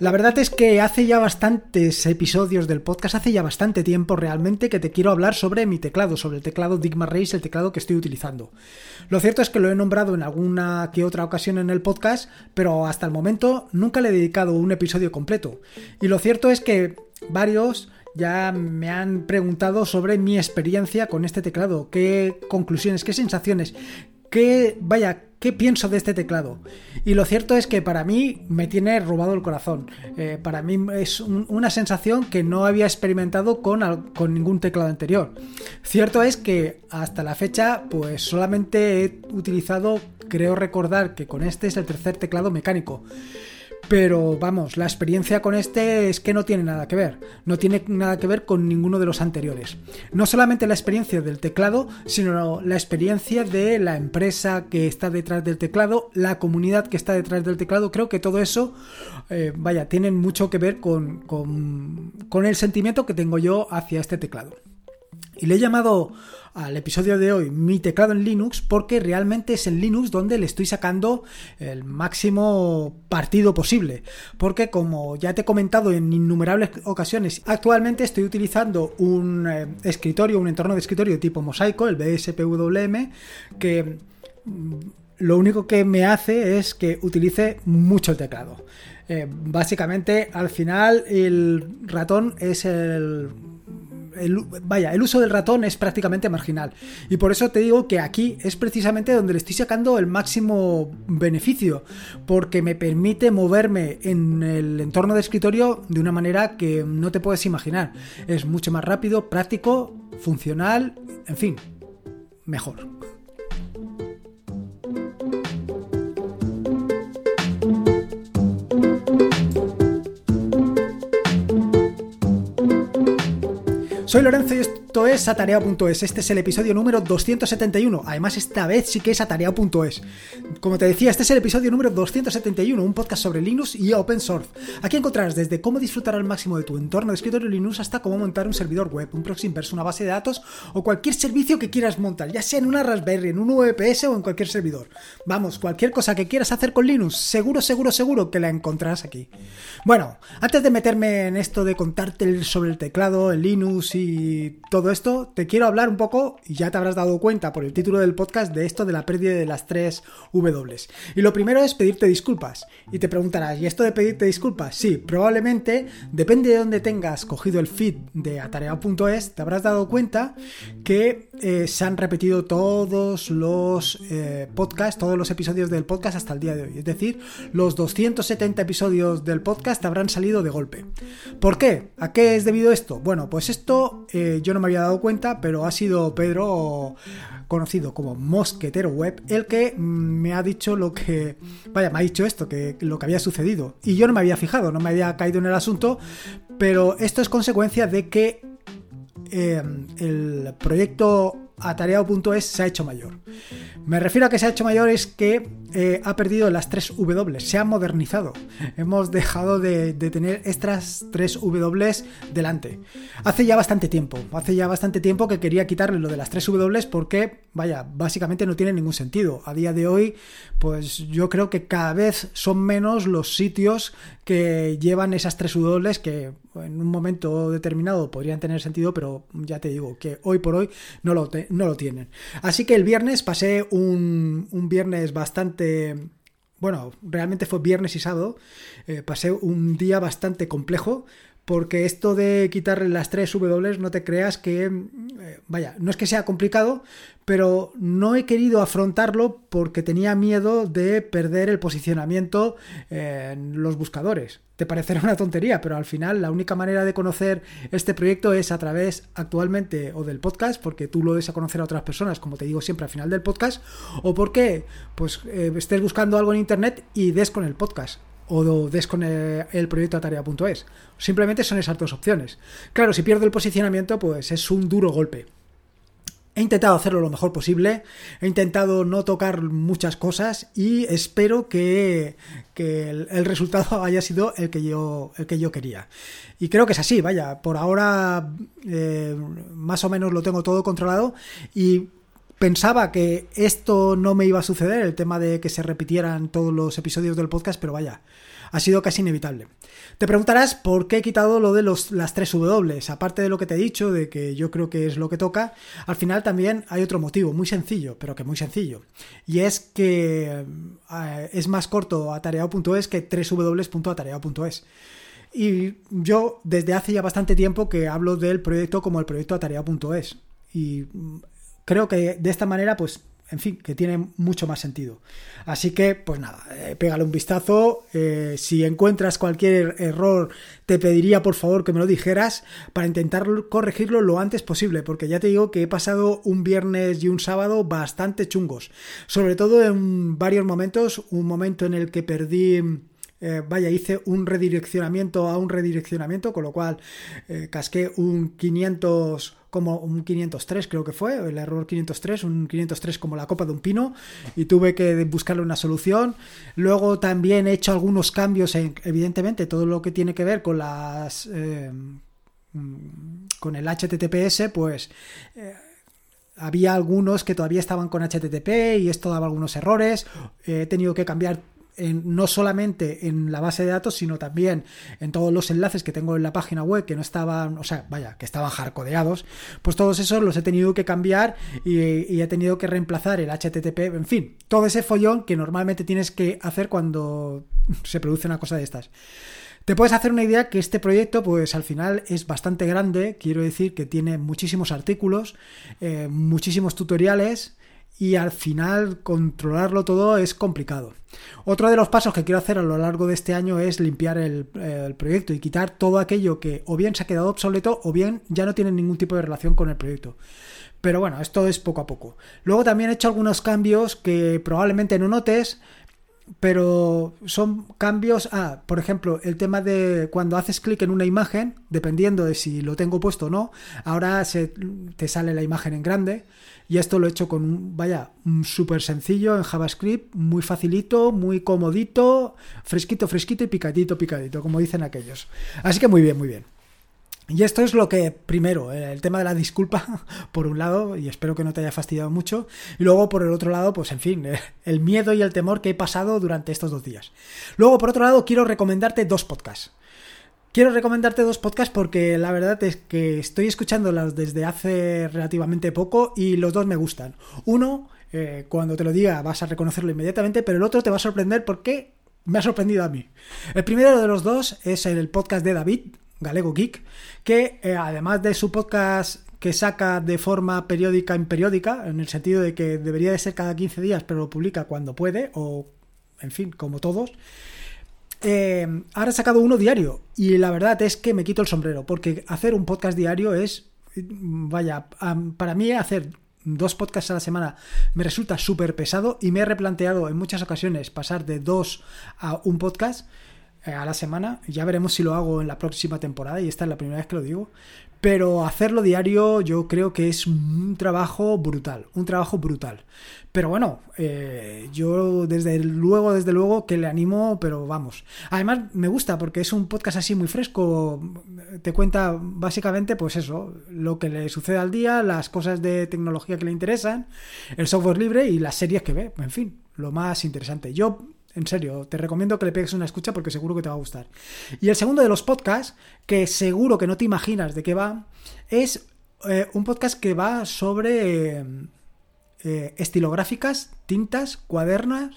La verdad es que hace ya bastantes episodios del podcast, hace ya bastante tiempo realmente que te quiero hablar sobre mi teclado, sobre el teclado Digma Race, el teclado que estoy utilizando. Lo cierto es que lo he nombrado en alguna que otra ocasión en el podcast, pero hasta el momento nunca le he dedicado un episodio completo. Y lo cierto es que varios ya me han preguntado sobre mi experiencia con este teclado, qué conclusiones, qué sensaciones, qué, vaya, qué pienso de este teclado. Y lo cierto es que para mí me tiene robado el corazón. Eh, para mí es una sensación que no había experimentado con, con ningún teclado anterior. Cierto es que hasta la fecha, pues solamente he utilizado, creo recordar que con este es el tercer teclado mecánico. Pero vamos, la experiencia con este es que no tiene nada que ver. No tiene nada que ver con ninguno de los anteriores. No solamente la experiencia del teclado, sino la experiencia de la empresa que está detrás del teclado, la comunidad que está detrás del teclado. Creo que todo eso, eh, vaya, tienen mucho que ver con, con, con el sentimiento que tengo yo hacia este teclado. Y le he llamado al episodio de hoy mi teclado en Linux porque realmente es en Linux donde le estoy sacando el máximo partido posible. Porque como ya te he comentado en innumerables ocasiones, actualmente estoy utilizando un eh, escritorio, un entorno de escritorio tipo mosaico, el BSPWM, que mm, lo único que me hace es que utilice mucho el teclado. Eh, básicamente, al final, el ratón es el vaya, el uso del ratón es prácticamente marginal. Y por eso te digo que aquí es precisamente donde le estoy sacando el máximo beneficio, porque me permite moverme en el entorno de escritorio de una manera que no te puedes imaginar. Es mucho más rápido, práctico, funcional, en fin, mejor. Soy Lorenzo y esto es Atareado.es. Este es el episodio número 271. Además, esta vez sí que es Atareado.es. Como te decía, este es el episodio número 271, un podcast sobre Linux y Open Source. Aquí encontrarás desde cómo disfrutar al máximo de tu entorno de escritorio Linux hasta cómo montar un servidor web, un proxy inverso, una base de datos o cualquier servicio que quieras montar, ya sea en una Raspberry, en un VPS o en cualquier servidor. Vamos, cualquier cosa que quieras hacer con Linux, seguro, seguro, seguro que la encontrarás aquí. Bueno, antes de meterme en esto de contarte sobre el teclado, el Linux y todo esto, te quiero hablar un poco, y ya te habrás dado cuenta por el título del podcast, de esto de la pérdida de las tres W. Y lo primero es pedirte disculpas. Y te preguntarás, ¿y esto de pedirte disculpas? Sí, probablemente, depende de dónde tengas cogido el feed de atareado.es, te habrás dado cuenta que eh, se han repetido todos los eh, podcasts, todos los episodios del podcast hasta el día de hoy. Es decir, los 270 episodios del podcast habrán salido de golpe. ¿Por qué? ¿A qué es debido esto? Bueno, pues esto eh, yo no me había dado cuenta, pero ha sido Pedro, conocido como Mosquetero Web, el que mm, me ha dicho lo que, vaya, me ha dicho esto, que lo que había sucedido. Y yo no me había fijado, no me había caído en el asunto, pero esto es consecuencia de que eh, el proyecto atareado.es se ha hecho mayor. Me refiero a que se ha hecho mayor es que eh, ha perdido las tres W, se ha modernizado. Hemos dejado de, tener estas tres W delante. Hace ya bastante tiempo, hace ya bastante tiempo que quería quitarle lo de las tres W porque, vaya, básicamente no tiene ningún sentido. A día de hoy, pues yo creo que cada vez son menos los sitios que llevan esas tres W que en un momento determinado podrían tener sentido, pero ya te digo que hoy por hoy no lo, no lo tienen. Así que el viernes pasé un, un viernes bastante bueno, realmente fue viernes y sábado, eh, pasé un día bastante complejo porque esto de quitarle las tres W no te creas que, eh, vaya, no es que sea complicado, pero no he querido afrontarlo porque tenía miedo de perder el posicionamiento en los buscadores. Te parecerá una tontería, pero al final la única manera de conocer este proyecto es a través actualmente o del podcast, porque tú lo des a conocer a otras personas, como te digo siempre al final del podcast, o porque pues eh, estés buscando algo en internet y des con el podcast o des con el, proyecto atarea.es. Simplemente son esas dos opciones. Claro, si pierdo el posicionamiento, pues es un duro golpe. He intentado hacerlo lo mejor posible, he intentado no tocar muchas cosas y espero que, el, resultado haya sido el que, yo, el que yo quería. Y creo que es así, vaya, por ahora eh, más o menos lo tengo todo controlado y pensaba que esto no me iba a suceder, el tema de que se repitieran todos los episodios del podcast, pero vaya, ha sido casi inevitable. Te preguntarás por qué he quitado lo de los, las tres W. Aparte de lo que te he dicho, de que yo creo que es lo que toca, al final también hay otro motivo, muy sencillo, pero que muy sencillo. Y es que eh, es más corto atareado.es que www.atareado.es. Y yo desde hace ya bastante tiempo que hablo del proyecto como el proyecto atareado.es. Y mm, creo que de esta manera pues en fin, que tiene mucho más sentido. Así que, pues nada, eh, pégale un vistazo. Eh, si encuentras cualquier error, te pediría por favor que me lo dijeras para intentar corregirlo lo antes posible, porque ya te digo que he pasado un viernes y un sábado bastante chungos. Sobre todo en varios momentos, un momento en el que perdí eh, vaya, hice un redireccionamiento a un redireccionamiento, con lo cual casqué un 500 como un 503 creo que fue, el error 503, un 503 como la copa de un pino y tuve que buscarle una solución. Luego también he hecho algunos cambios en, evidentemente, todo lo que tiene que ver con las... Eh, con el HTTPS, pues había algunos que todavía estaban con HTTP y esto daba algunos errores. He tenido que cambiar no solamente en la base de datos, sino también en todos los enlaces que tengo en la página web que no estaban, o sea, vaya, que estaban hardcodeados, pues todos esos los he tenido que cambiar y, he tenido que reemplazar el HTTP, en fin, todo ese follón que normalmente tienes que hacer cuando se produce una cosa de estas. Te puedes hacer una idea que este proyecto, pues al final es bastante grande, quiero decir que tiene muchísimos artículos, eh, muchísimos tutoriales, y al final controlarlo todo es complicado. Otro de los pasos que quiero hacer a lo largo de este año es limpiar el, proyecto y quitar todo aquello que o bien se ha quedado obsoleto o bien ya no tiene ningún tipo de relación con el proyecto. Pero bueno, esto es poco a poco. Luego también he hecho algunos cambios que probablemente no notes, pero son cambios. Ah, por ejemplo, el tema de cuando haces clic en una imagen, dependiendo de si lo tengo puesto o no, ahora se, te sale la imagen en grande. Y esto lo he hecho con un, vaya, súper sencillo en JavaScript, muy facilito, muy comodito, fresquito, fresquito y picadito, picadito, como dicen aquellos. Así que muy bien, muy bien. Y esto es lo que, primero, eh, el tema de la disculpa, por un lado, y espero que no te haya fastidiado mucho, y luego, por el otro lado, pues en fin, eh, el miedo y el temor que he pasado durante estos dos días. Luego, por otro lado, quiero recomendarte dos podcasts. Quiero recomendarte dos podcasts porque la verdad es que estoy escuchándolos desde hace relativamente poco y los dos me gustan. Uno, eh, cuando te lo diga vas a reconocerlo inmediatamente, pero el otro te va a sorprender porque me ha sorprendido a mí. El primero de los dos es el podcast de David, Galego Geek, que eh, además de su podcast que saca de forma periódica en periódica, en el sentido de que debería de ser cada 15 días, pero lo publica cuando puede, o en fin, como todos, eh, ahora he sacado uno diario. Y la verdad es que me quito el sombrero porque hacer un podcast diario es, vaya, para mí hacer dos podcasts a la semana me resulta súper pesado y me he replanteado en muchas ocasiones pasar de dos a un podcast eh, a la semana. Ya veremos si lo hago en la próxima temporada y esta es la primera vez que lo digo. Pero hacerlo diario yo creo que es un trabajo brutal, un trabajo brutal. Pero bueno, eh, yo desde luego, desde luego que le animo, pero vamos. Además me gusta porque es un podcast así muy fresco, te cuenta básicamente pues eso, lo que le sucede al día, las cosas de tecnología que le interesan, el software libre y las series que ve, en fin, lo más interesante. Yo en serio, te recomiendo que le pegues una escucha porque seguro que te va a gustar. Y el segundo de los podcasts, que seguro que no te imaginas de qué va, es eh, un podcast que va sobre eh, estilográficas, tintas, cuadernas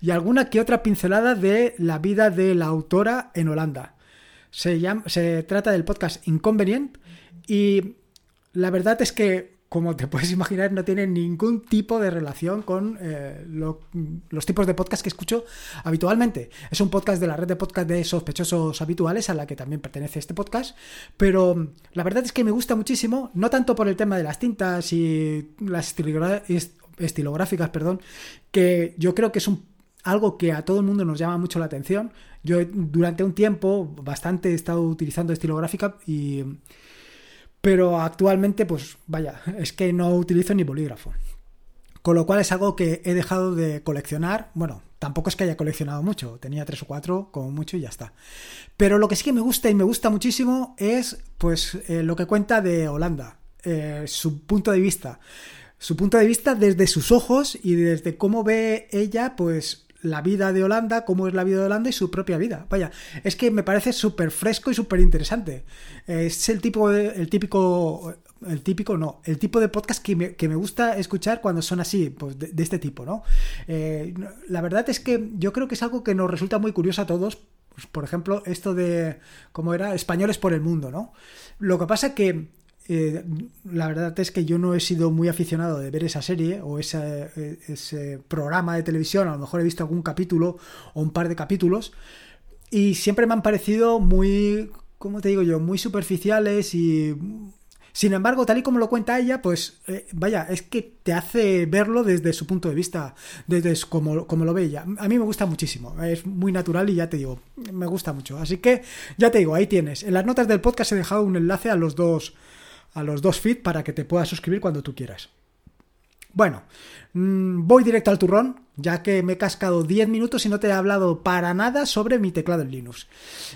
y alguna que otra pincelada de la vida de la autora en Holanda. Se, llama, se trata del podcast Inconvenient y la verdad es que como te puedes imaginar, no tiene ningún tipo de relación con eh, los tipos de podcast que escucho habitualmente. Es un podcast de la red de podcast de sospechosos habituales, a la que también pertenece este podcast, pero la verdad es que me gusta muchísimo, no tanto por el tema de las tintas y las estilográficas, perdón, que yo creo que es un algo que a todo el mundo nos llama mucho la atención. Yo durante un tiempo bastante he estado utilizando estilográfica y pero actualmente, pues vaya, es que no utilizo ni bolígrafo. Con lo cual es algo que he dejado de coleccionar. Bueno, tampoco es que haya coleccionado mucho, tenía tres o cuatro como mucho y ya está. Pero lo que sí que me gusta y me gusta muchísimo es pues eh, lo que cuenta de Holanda, eh, su punto de vista. su punto de vista desde sus ojos y desde cómo ve ella, pues la vida de Holanda, cómo es la vida de Holanda y su propia vida. Vaya, es que me parece súper fresco y súper interesante. Es el tipo de, el típico, el típico no, el tipo de podcast que me, que me gusta escuchar cuando son así, pues de, este tipo, ¿no? Eh, la verdad es que yo creo que es algo que nos resulta muy curioso a todos. Pues, por ejemplo, esto de, ¿cómo era? Españoles por el mundo, ¿no? Lo que pasa que eh, la verdad es que yo no he sido muy aficionado de ver esa serie o ese, ese programa de televisión, a lo mejor he visto algún capítulo o un par de capítulos y siempre me han parecido muy, ¿cómo te digo yo?, muy superficiales y sin embargo, tal y como lo cuenta ella, pues eh, vaya, es que te hace verlo desde su punto de vista, desde como, como lo ve ella. A mí me gusta muchísimo, es muy natural y ya te digo, me gusta mucho. Así que ya te digo, ahí tienes. En las notas del podcast he dejado un enlace a los dos a los dos feeds para que te puedas suscribir cuando tú quieras. Bueno, mm, voy directo al turrón, ya que me he cascado 10 minutos y no te he hablado para nada sobre mi teclado en Linux.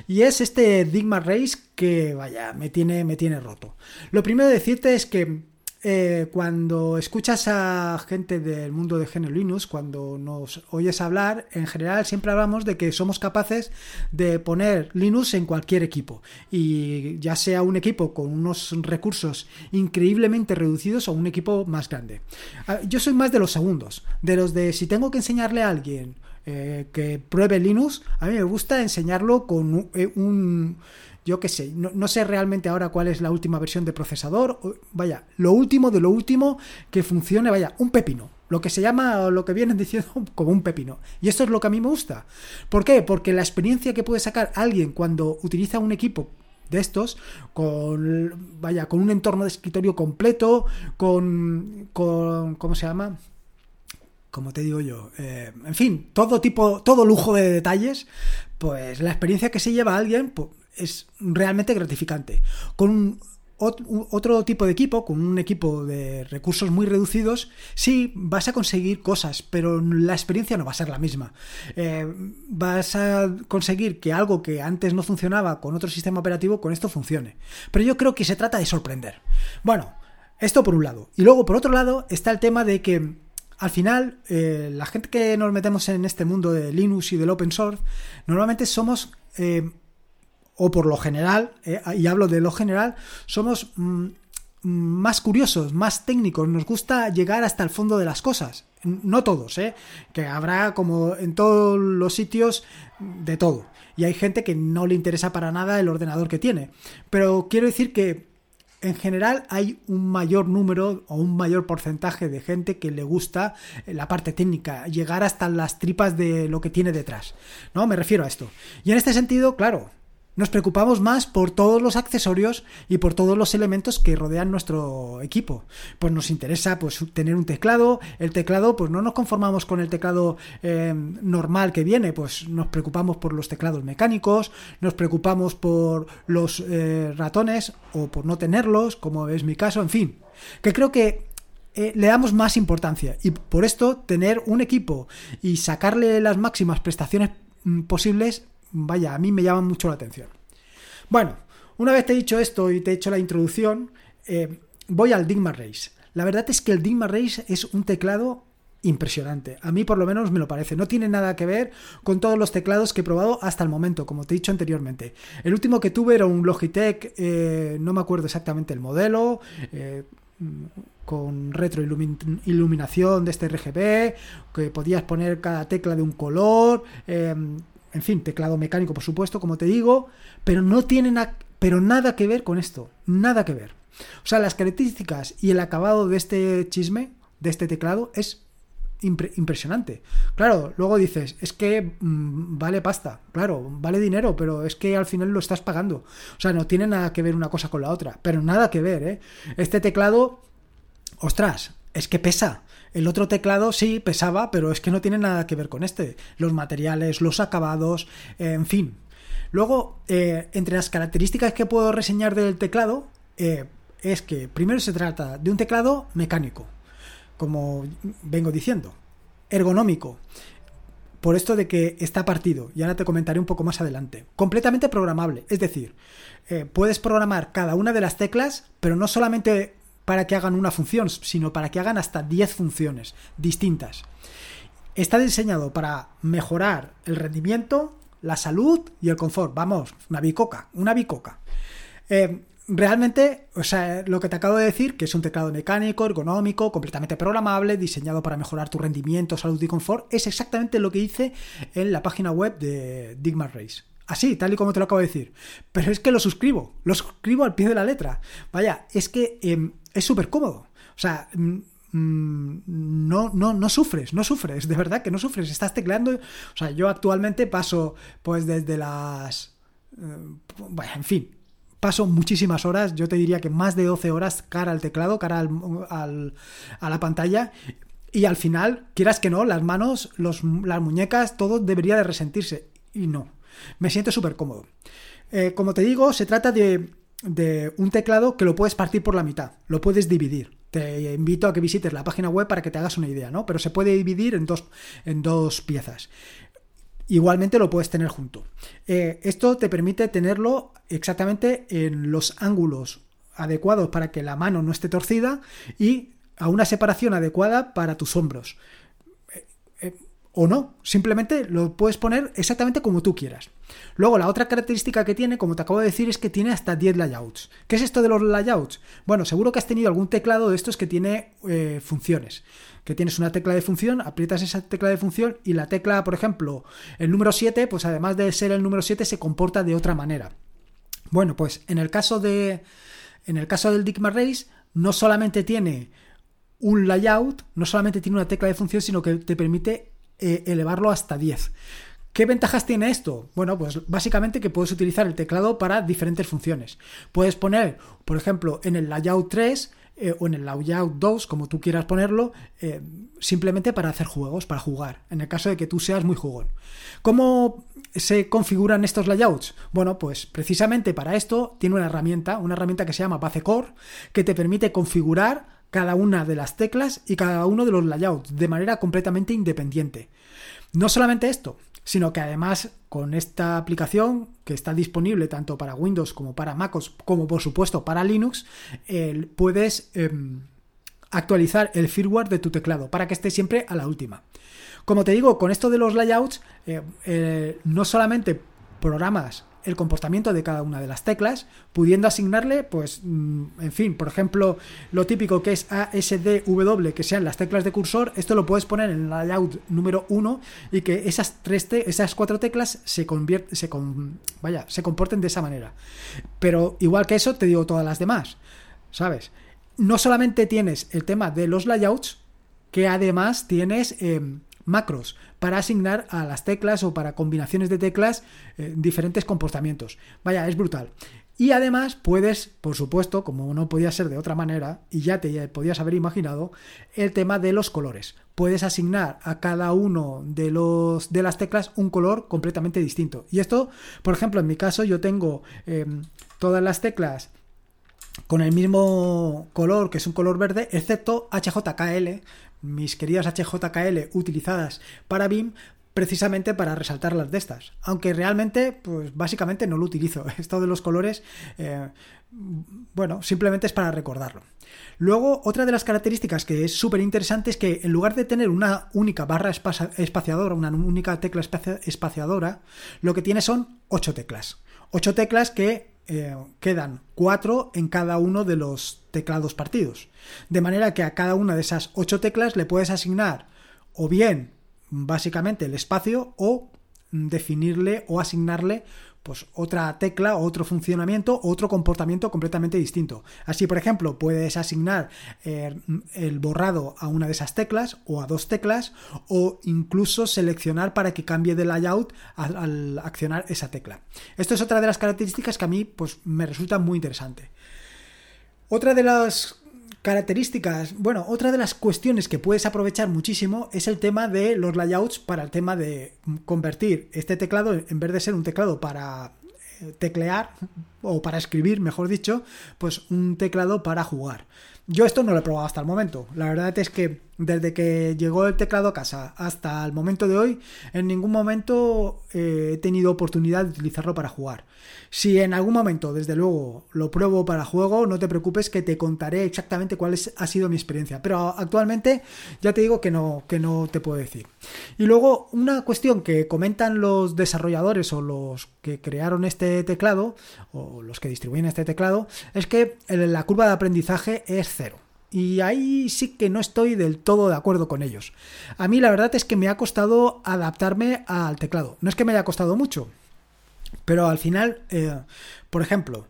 Y es este Digma Race que, vaya, me tiene, me tiene roto. Lo primero de decirte es que eh, cuando escuchas a gente del mundo de GNU Linux, cuando nos oyes hablar, en general siempre hablamos de que somos capaces de poner Linux en cualquier equipo. Y ya sea un equipo con unos recursos increíblemente reducidos o un equipo más grande. Ah, yo soy más de los segundos, de los de si tengo que enseñarle a alguien eh, que pruebe Linux, a mí me gusta enseñarlo con un yo qué sé, no, sé realmente ahora cuál es la última versión de procesador, vaya, lo último de lo último que funcione, vaya, un pepino, lo que se llama, lo que vienen diciendo como un pepino. Y esto es lo que a mí me gusta. ¿Por qué? Porque la experiencia que puede sacar alguien cuando utiliza un equipo de estos con vaya con un entorno de escritorio completo con con cómo se llama como te digo yo, eh, en fin, todo tipo, todo lujo de detalles, pues la experiencia que se lleva alguien, pues, es realmente gratificante. Con otro tipo de equipo, con un equipo de recursos muy reducidos, sí vas a conseguir cosas, pero la experiencia no va a ser la misma. Eh, vas a conseguir que algo que antes no funcionaba con otro sistema operativo, con esto funcione. Pero yo creo que se trata de sorprender. Bueno, esto por un lado. Y luego por otro lado está el tema de que al final, eh, la gente que nos metemos en este mundo de Linux y del open source, normalmente somos eh, o por lo general, eh, y hablo de lo general, somos mm, más curiosos, más técnicos, nos gusta llegar hasta el fondo de las cosas. No todos, ¿eh? que habrá como en todos los sitios de todo. Y hay gente que no le interesa para nada el ordenador que tiene. Pero quiero decir que en general hay un mayor número o un mayor porcentaje de gente que le gusta la parte técnica, llegar hasta las tripas de lo que tiene detrás. ¿No? Me refiero a esto. Y en este sentido, claro, nos preocupamos más por todos los accesorios y por todos los elementos que rodean nuestro equipo. Pues nos interesa pues, tener un teclado. El teclado, pues no nos conformamos con el teclado eh, normal que viene, pues nos preocupamos por los teclados mecánicos, nos preocupamos por los eh, ratones o por no tenerlos, como es mi caso, en fin. Que creo que eh, le damos más importancia y por esto tener un equipo y sacarle las máximas prestaciones mm, posibles vaya, a mí me llama mucho la atención. Bueno, una vez te he dicho esto y te he hecho la introducción, eh, voy al Digma Race. La verdad es que el Digma Race es un teclado impresionante. A mí por lo menos me lo parece. No tiene nada que ver con todos los teclados que he probado hasta el momento, como te he dicho anteriormente. El último que tuve era un Logitech, eh, no me acuerdo exactamente el modelo, eh, con retroiluminación de este RGB, que podías poner cada tecla de un color en fin, teclado mecánico, por supuesto, como te digo, pero no tienen pero nada que ver con esto, nada que ver. O sea, las características y el acabado de este chisme, de este teclado, es impresionante. Claro, luego dices, es que mm, vale pasta, claro, vale dinero, pero es que al final lo estás pagando. O sea, no tiene nada que ver una cosa con la otra, pero nada que ver, ¿eh? Este teclado, ostras, es que pesa. El otro teclado sí pesaba, pero es que no tiene nada que ver con este. Los materiales, los acabados, en fin. Luego, eh, entre las características que puedo reseñar del teclado, eh, es que primero se trata de un teclado mecánico, como vengo diciendo, ergonómico, por esto de que está partido, y ahora te comentaré un poco más adelante. Completamente programable, es decir, eh, puedes programar cada una de las teclas, pero no solamente para que hagan una función, sino para que hagan hasta 10 funciones distintas. Está diseñado para mejorar el rendimiento, la salud y el confort. Vamos, una bicoca, una bicoca. Eh, realmente, o sea, lo que te acabo de decir, que es un teclado mecánico, ergonómico, completamente programable, diseñado para mejorar tu rendimiento, salud y confort, es exactamente lo que hice en la página web de Digma Race. Así, tal y como te lo acabo de decir. Pero es que lo suscribo, lo suscribo al pie de la letra. Vaya, es que em, es súper cómodo. O sea, mm, mm, no, no, no sufres, no sufres, de verdad que no sufres. Estás tecleando. O sea, yo actualmente paso, pues desde las. Eh, en fin, paso muchísimas horas, yo te diría que más de 12 horas cara al teclado, cara al, a la pantalla. Y al final, quieras que no, las manos, los, las muñecas, todo debería de resentirse. Y no. Me siento súper cómodo. Eh, como te digo, se trata de, de un teclado que lo puedes partir por la mitad, lo puedes dividir. Te invito a que visites la página web para que te hagas una idea, ¿no? Pero se puede dividir en dos, en dos piezas igualmente lo puedes tener junto. Eh, esto te permite tenerlo exactamente en los ángulos adecuados para que la mano no esté torcida y a una separación adecuada para tus hombros. Eh, eh, o no, simplemente lo puedes poner exactamente como tú quieras. Luego, la otra característica que tiene, como te acabo de decir, es que tiene hasta 10 layouts. ¿Qué es esto de los layouts? Bueno, seguro que has tenido algún teclado de estos que tiene funciones que tienes una tecla de función, aprietas esa tecla de función y la tecla, por ejemplo, el número 7, pues además de ser el número 7, se comporta de otra manera. Bueno, pues en el caso de. En el caso del Digma Race, no solamente tiene un layout, no solamente tiene una tecla de función, sino que te permite eh, elevarlo hasta 10. ¿Qué ventajas tiene esto? Bueno, pues básicamente que puedes utilizar el teclado para diferentes funciones. Puedes poner, por ejemplo, en el layout 3 eh, o en el layout 2, como tú quieras ponerlo, eh, simplemente para hacer juegos, para jugar, en el caso de que tú seas muy jugón. ¿Cómo se configuran estos layouts? Bueno, pues precisamente para esto tiene una herramienta, una herramienta que se llama Core, que te permite configurar cada una de las teclas y cada uno de los layouts de manera completamente independiente. No solamente esto, sino que además con esta aplicación que está disponible tanto para Windows como para MacOS, como por supuesto para Linux, puedes em, actualizar el firmware de tu teclado para que esté siempre a la última. Como te digo, con esto de los layouts, eh, eh, no solamente programas el comportamiento de cada una de las teclas, pudiendo asignarle, pues, mm, en fin, por ejemplo, lo típico que es ASDW, que sean las teclas de cursor, esto lo puedes poner en el layout número 1 y que esas tres esas cuatro teclas se se vaya, se comporten de esa manera. Pero igual que eso, te digo todas las demás, ¿sabes? No solamente tienes el tema de los layouts, que además tienes em, macros para asignar a las teclas o para combinaciones de teclas eh, diferentes comportamientos. Vaya, es brutal. Y además puedes, por supuesto, como no podía ser de otra manera, y ya te podías haber imaginado, el tema de los colores. Puedes asignar a cada uno de, los, de las teclas un color completamente distinto. Y esto, por ejemplo, en mi caso yo tengo em, todas las teclas con el mismo color, que es un color verde, excepto HJKL, mis queridas HJKL utilizadas para BIM precisamente para resaltar las de estas. Aunque realmente, pues básicamente no lo utilizo. Esto de los colores, eh, bueno, simplemente es para recordarlo. Luego, otra de las características que es súper interesante es que en lugar de tener una única barra espaciadora, una única tecla espaciadora, lo que tiene son ocho teclas. Ocho teclas que eh, quedan cuatro en cada uno de los teclados partidos. De manera que a cada una de esas ocho teclas le puedes asignar o bien básicamente el espacio o definirle o asignarle pues otra tecla, otro funcionamiento, otro comportamiento completamente distinto. Así, por ejemplo, puedes asignar eh, el borrado a una de esas teclas o a dos teclas o incluso seleccionar para que cambie de layout al, accionar esa tecla. Esto es otra de las características que a mí pues, me resulta muy interesante. Otra de las características, bueno, otra de las cuestiones que puedes aprovechar muchísimo es el tema de los layouts para el tema de convertir este teclado, en vez de ser un teclado para eh, teclear o para escribir, mejor dicho, pues un teclado para jugar. Yo esto no lo he probado hasta el momento. La verdad es que desde que llegó el teclado a casa hasta el momento de hoy, en ningún momento eh, he tenido oportunidad de utilizarlo para jugar. Si en algún momento, desde luego, lo pruebo para juego, no te preocupes que te contaré exactamente cuál ha sido mi experiencia. Pero actualmente ya te digo que no, que no te puedo decir. Y luego, una cuestión que comentan los desarrolladores o los que crearon este teclado, los que distribuyen este teclado, es que la curva de aprendizaje es cero. Y ahí sí que no estoy del todo de acuerdo con ellos. A mí la verdad es que me ha costado adaptarme al teclado. No es que me haya costado mucho, pero al final, eh, por ejemplo,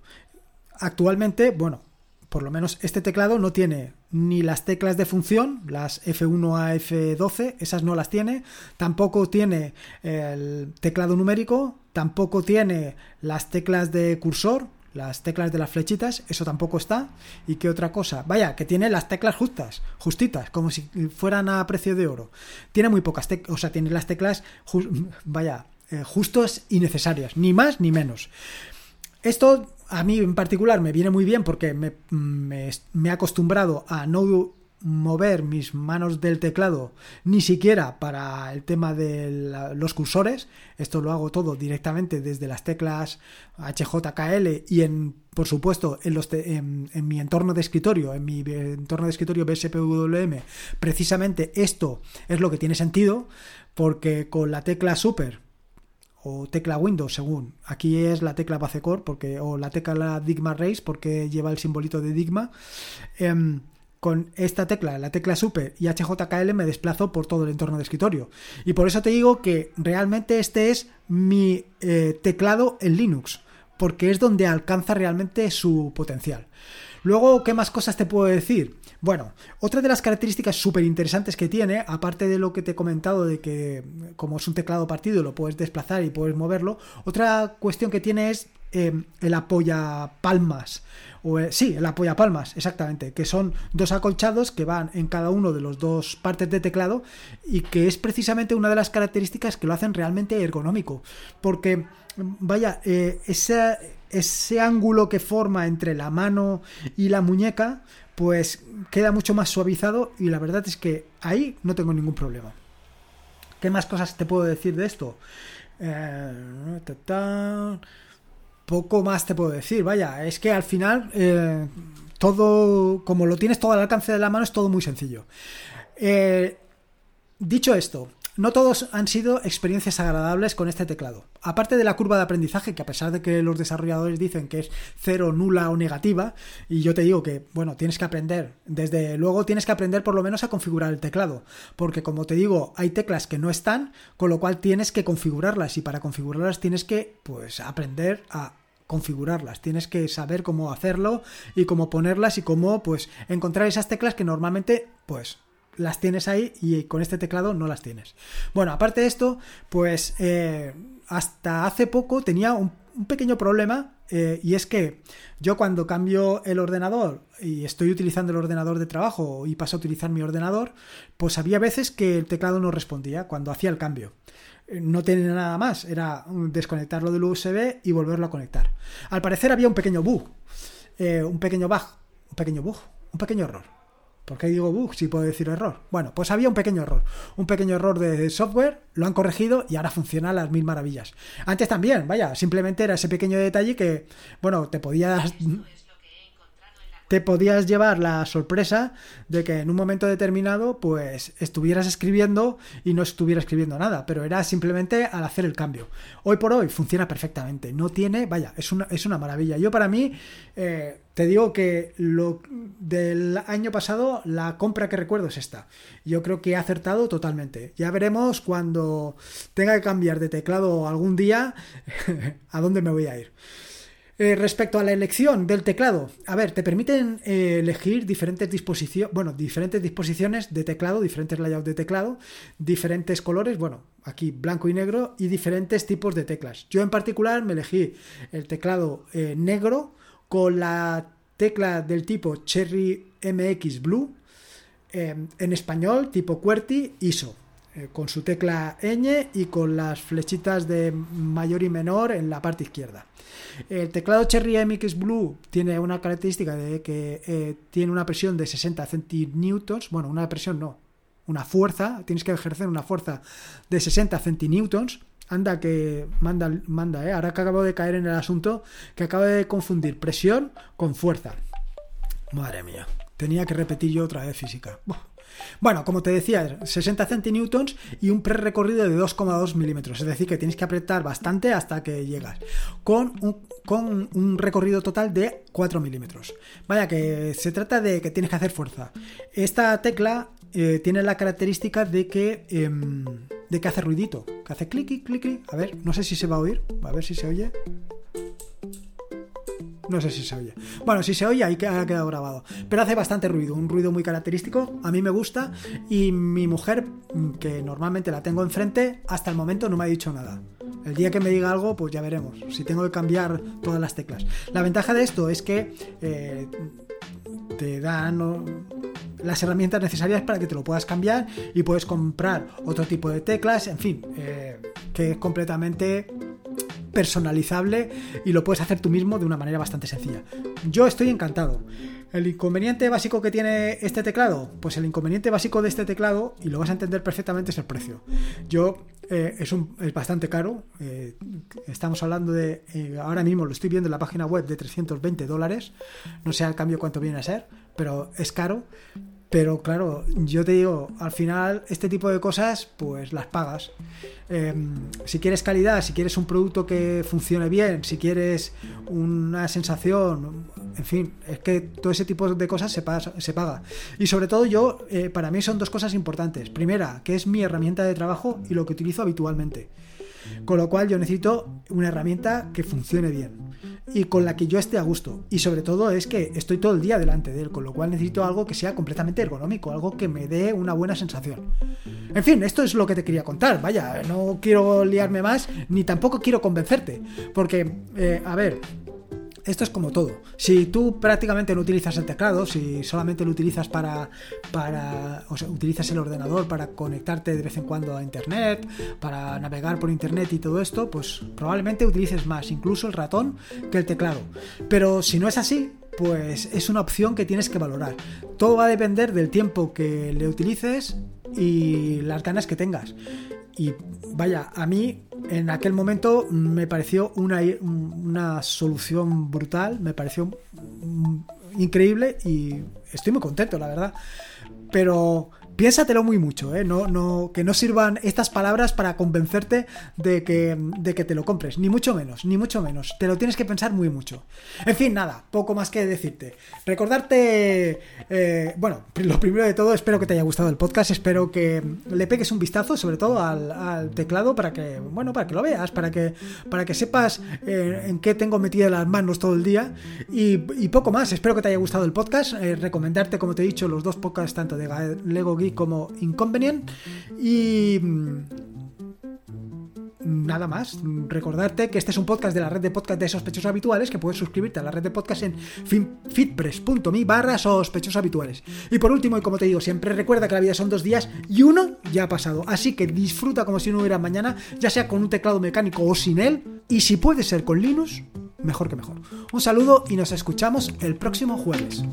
actualmente, bueno, por lo menos este teclado no tiene ni las teclas de función, las F1 a F12, esas no las tiene, tampoco tiene el teclado numérico, tampoco tiene las teclas de cursor, las teclas de las flechitas, eso tampoco está. ¿Y qué otra cosa? Vaya, que tiene las teclas justas, justitas, como si fueran a precio de oro. Tiene muy pocas teclas, o sea, tiene las teclas, vaya, eh, justos y necesarias, ni más ni menos. Esto a mí en particular me viene muy bien porque me, me, he acostumbrado a no mover mis manos del teclado ni siquiera para el tema de los cursores. Esto lo hago todo directamente desde las teclas HJKL y en, por supuesto, en, los en, mi entorno de escritorio, en mi entorno de escritorio BSPWM, precisamente esto es lo que tiene sentido porque con la tecla super o tecla Windows según. Aquí es la tecla Basecore porque, o la tecla Digma Race porque lleva el simbolito de Digma. Em, con esta tecla, la tecla Super y HJKL me desplazo por todo el entorno de escritorio. Y por eso te digo que realmente este es mi eh, teclado en Linux, porque es donde alcanza realmente su potencial. Luego, ¿qué más cosas te puedo decir? Bueno, otra de las características súper interesantes que tiene, aparte de lo que te he comentado de que como es un teclado partido lo puedes desplazar y puedes moverlo, otra cuestión que tiene es eh, el apoya palmas. O, eh, sí, el apoya palmas, exactamente, que son dos acolchados que van en cada uno de los dos partes de teclado y que es precisamente una de las características que lo hacen realmente ergonómico. Porque, vaya, eh, ese ángulo que forma entre la mano y la muñeca, pues queda mucho más suavizado y la verdad es que ahí no tengo ningún problema. ¿Qué más cosas te puedo decir de esto? Eh, poco más te puedo decir, vaya, es que al final eh, todo, como lo tienes todo al alcance de la mano, es todo muy sencillo. Eh, dicho esto, no todos han sido experiencias agradables con este teclado. Aparte de la curva de aprendizaje, que a pesar de que los desarrolladores dicen que es cero, nula o negativa, y yo te digo que, bueno, tienes que aprender, desde luego tienes que aprender por lo menos a configurar el teclado, porque como te digo, hay teclas que no están, con lo cual tienes que configurarlas, y para configurarlas tienes que, pues, aprender a configurarlas, tienes que saber cómo hacerlo y cómo ponerlas y cómo pues encontrar esas teclas que normalmente pues las tienes ahí y con este teclado no las tienes. Bueno, aparte de esto, pues eh, hasta hace poco tenía un, pequeño problema eh, y es que yo cuando cambio el ordenador y estoy utilizando el ordenador de trabajo y paso a utilizar mi ordenador, pues había veces que el teclado no respondía cuando hacía el cambio. Eh, no tenía nada más, era desconectarlo del USB y volverlo a conectar. Al parecer había un pequeño bug, un pequeño bug, un pequeño bug, un pequeño error. ¿Por qué digo bug si puedo decir error? Bueno, pues había un pequeño error. Un pequeño error de software, lo han corregido y ahora funciona a las mil maravillas. Antes también, vaya, simplemente era ese pequeño detalle que, bueno, te podías te podías llevar la sorpresa de que en un momento determinado pues estuvieras escribiendo y no estuviera escribiendo nada, pero era simplemente al hacer el cambio. Hoy por hoy funciona perfectamente, no tiene, vaya, es una, es una maravilla. Yo para mí, eh, te digo que lo del año pasado, la compra que recuerdo es esta. Yo creo que he acertado totalmente. Ya veremos cuando tenga que cambiar de teclado algún día a dónde me voy a ir. Eh, respecto a la elección del teclado, a ver, te permiten eh, elegir diferentes disposiciones, bueno, diferentes disposiciones de teclado, diferentes layouts de teclado, diferentes colores, bueno, aquí blanco y negro y diferentes tipos de teclas. Yo en particular me elegí el teclado eh, negro con la tecla del tipo Cherry MX Blue, en español tipo QWERTY ISO. Eh, con su tecla ñ y con las flechitas de mayor y menor en la parte izquierda. El teclado Cherry MX Blue tiene una característica de que eh, tiene una presión de 60 centinewtons, bueno, una presión no, una fuerza, tienes que ejercer una fuerza de 60 centinewtons. Anda que manda, manda, ¿eh? ahora que acabo de caer en el asunto, que acabo de confundir presión con fuerza. Madre mía, tenía que repetir yo otra vez física. Bueno, como te decía, 60 centinewtons y un pre-recorrido de 2,2 milímetros. Es decir, que tienes que apretar bastante hasta que llegas. Con un, con un recorrido total de 4 milímetros. Vaya, que se trata de que tienes que hacer fuerza. Esta tecla eh, tiene la característica de que, em, de que hace ruidito. Que hace clic, clic, clic. A ver, no sé si se va a oír. A ver si se oye. No sé si se oye. Bueno, si se oye, ahí ha quedado grabado. Pero hace bastante ruido, un ruido muy característico. A mí me gusta. Y mi mujer, que normalmente la tengo enfrente, hasta el momento no me ha dicho nada. El día que me diga algo, pues ya veremos. Si tengo que cambiar todas las teclas. La ventaja de esto es que eh, te dan las herramientas necesarias para que te lo puedas cambiar y puedes comprar otro tipo de teclas. En fin, eh, que es completamente personalizable y lo puedes hacer tú mismo de una manera bastante sencilla. Yo estoy encantado. ¿El inconveniente básico que tiene este teclado? Pues el inconveniente básico de este teclado, y lo vas a entender perfectamente, es el precio. Yo, eh, es, un, es bastante caro. Eh, estamos hablando de, eh, ahora mismo lo estoy viendo en la página web de 320 dólares. No sé al cambio cuánto viene a ser, pero es caro. Pero claro, yo te digo, al final este tipo de cosas pues las pagas. Em, si quieres calidad, si quieres un producto que funcione bien, si quieres una sensación, en fin, es que todo ese tipo de cosas se paga. Y sobre todo yo, eh, para mí son dos cosas importantes. Primera, que es mi herramienta de trabajo y lo que utilizo habitualmente. Con lo cual yo necesito una herramienta que funcione bien y con la que yo esté a gusto. Y sobre todo es que estoy todo el día delante de él, con lo cual necesito algo que sea completamente ergonómico, algo que me dé una buena sensación. En fin, esto es lo que te quería contar. Vaya, no quiero liarme más, ni tampoco quiero convencerte. Porque, eh, a ver, esto es como todo. Si tú prácticamente no utilizas el teclado, si solamente lo utilizas para, para, o sea, utilizas el ordenador para conectarte de vez en cuando a internet, para navegar por internet y todo esto, pues probablemente utilices más incluso el ratón que el teclado. Pero si no es así, pues es una opción que tienes que valorar. Todo va a depender del tiempo que le utilices y las ganas que tengas. Y vaya, a mí en aquel momento me pareció una, una solución brutal, me pareció increíble y estoy muy contento, la verdad. Pero piénsatelo muy mucho, ¿eh? no, que no sirvan estas palabras para convencerte de que, de que te lo compres, ni mucho menos, ni mucho menos. Te lo tienes que pensar muy mucho. En fin, nada, poco más que decirte. Recordarte, eh, bueno, lo primero de todo, espero que te haya gustado el podcast, espero que le pegues un vistazo, sobre todo al, teclado, para que, bueno, para que lo veas, para que, sepas eh, en qué tengo metidas las manos todo el día y, poco más. Espero que te haya gustado el podcast. Recomendarte, como te he dicho, los dos podcasts, tanto de Lego como Inconvenient. Y mm, nada más, recordarte que este es un podcast de la red de podcast de sospechosos habituales, que puedes suscribirte a la red de podcast en fitpress.me barra habituales. Y por último, y como te digo siempre, recuerda que la vida son dos días y uno ya ha pasado. Así que disfruta como si no hubiera mañana, ya sea con un teclado mecánico o sin él, y si puede ser con Linux, mejor que mejor. Un saludo y nos escuchamos el próximo jueves.